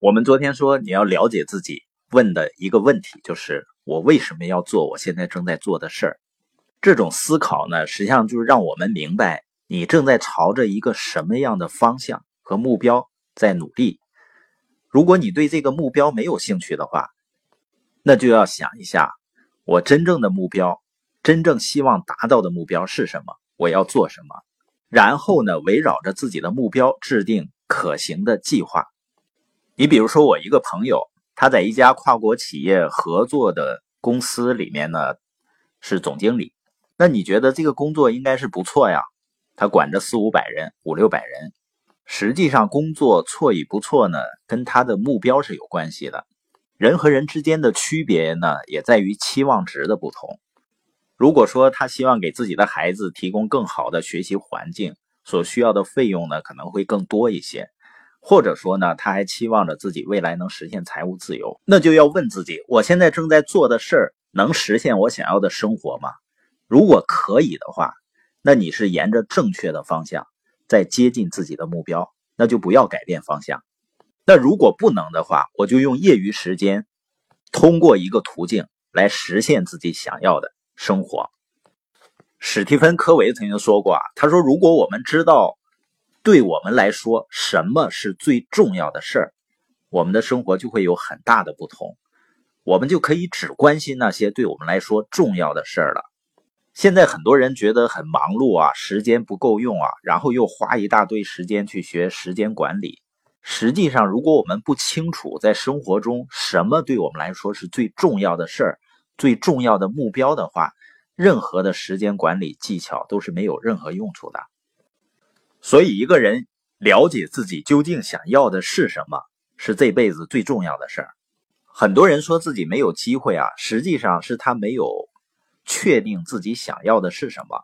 我们昨天说你要了解自己，问的一个问题就是我为什么要做我现在正在做的事儿？这种思考呢，实际上就是让我们明白你正在朝着一个什么样的方向和目标在努力。如果你对这个目标没有兴趣的话，那就要想一下，我真正的目标，真正希望达到的目标是什么？我要做什么？然后呢，围绕着自己的目标制定可行的计划。你比如说，我一个朋友，他在一家跨国企业合作的公司里面呢，是总经理。那你觉得这个工作应该是不错呀？他管着四五百人、五六百人。实际上，工作错与不错呢，跟他的目标是有关系的。人和人之间的区别呢，也在于期望值的不同。如果说他希望给自己的孩子提供更好的学习环境，所需要的费用呢，可能会更多一些。或者说呢，他还期望着自己未来能实现财务自由，那就要问自己：我现在正在做的事儿能实现我想要的生活吗？如果可以的话，那你是沿着正确的方向在接近自己的目标，那就不要改变方向。那如果不能的话，我就用业余时间，通过一个途径来实现自己想要的生活。史蒂芬·科维曾经说过啊，他说：“如果我们知道。”对我们来说，什么是最重要的事儿？我们的生活就会有很大的不同，我们就可以只关心那些对我们来说重要的事儿了。现在很多人觉得很忙碌啊，时间不够用啊，然后又花一大堆时间去学时间管理。实际上，如果我们不清楚在生活中什么对我们来说是最重要的事儿、最重要的目标的话，任何的时间管理技巧都是没有任何用处的。所以，一个人了解自己究竟想要的是什么，是这辈子最重要的事儿。很多人说自己没有机会啊，实际上是他没有确定自己想要的是什么。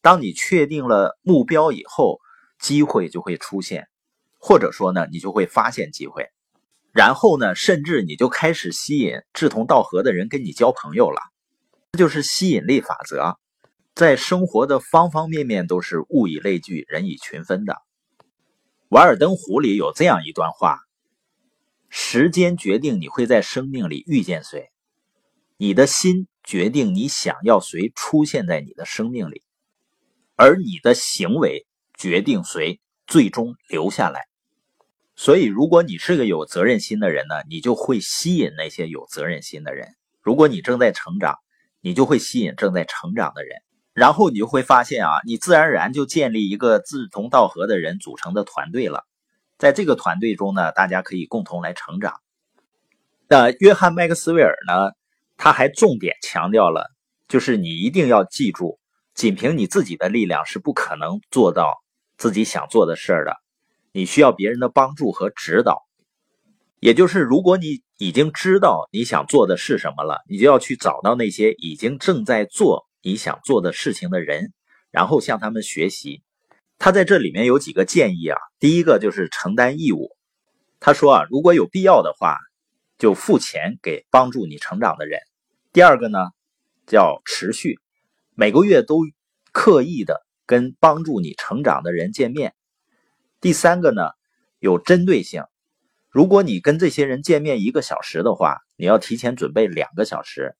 当你确定了目标以后，机会就会出现，或者说呢，你就会发现机会，然后呢，甚至你就开始吸引志同道合的人跟你交朋友了。这就是吸引力法则。在生活的方方面面都是物以类聚，人以群分的。《瓦尔登湖》里有这样一段话：“时间决定你会在生命里遇见谁，你的心决定你想要谁出现在你的生命里，而你的行为决定谁最终留下来。”所以，如果你是个有责任心的人呢，你就会吸引那些有责任心的人；如果你正在成长，你就会吸引正在成长的人。然后你就会发现啊，你自然而然就建立一个志同道合的人组成的团队了。在这个团队中呢，大家可以共同来成长。那约翰麦克斯韦尔呢，他还重点强调了，就是你一定要记住，仅凭你自己的力量是不可能做到自己想做的事儿的，你需要别人的帮助和指导。也就是，如果你已经知道你想做的是什么了，你就要去找到那些已经正在做。你想做的事情的人，然后向他们学习。他在这里面有几个建议啊。第一个就是承担义务。他说啊，如果有必要的话，就付钱给帮助你成长的人。第二个呢，叫持续，每个月都刻意的跟帮助你成长的人见面。第三个呢，有针对性。如果你跟这些人见面一个小时的话，你要提前准备两个小时。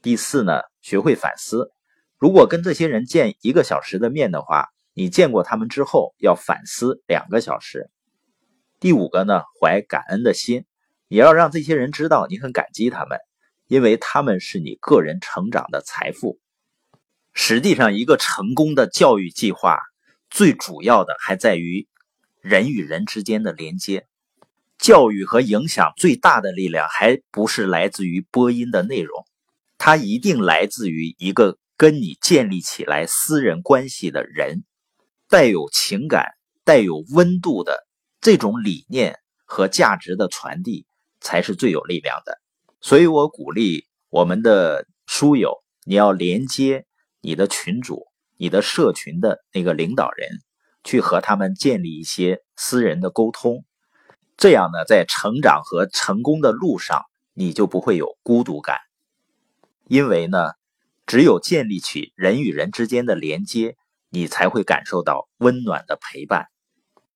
第四呢，学会反思。如果跟这些人见一个小时的面的话，你见过他们之后要反思两个小时。第五个呢，怀感恩的心，你要让这些人知道你很感激他们，因为他们是你个人成长的财富。实际上，一个成功的教育计划，最主要的还在于人与人之间的连接。教育和影响最大的力量，还不是来自于播音的内容。它一定来自于一个跟你建立起来私人关系的人，带有情感、带有温度的这种理念和价值的传递，才是最有力量的。所以我鼓励我们的书友，你要连接你的群主、你的社群的那个领导人，去和他们建立一些私人的沟通。这样呢，在成长和成功的路上，你就不会有孤独感。因为呢，只有建立起人与人之间的连接，你才会感受到温暖的陪伴。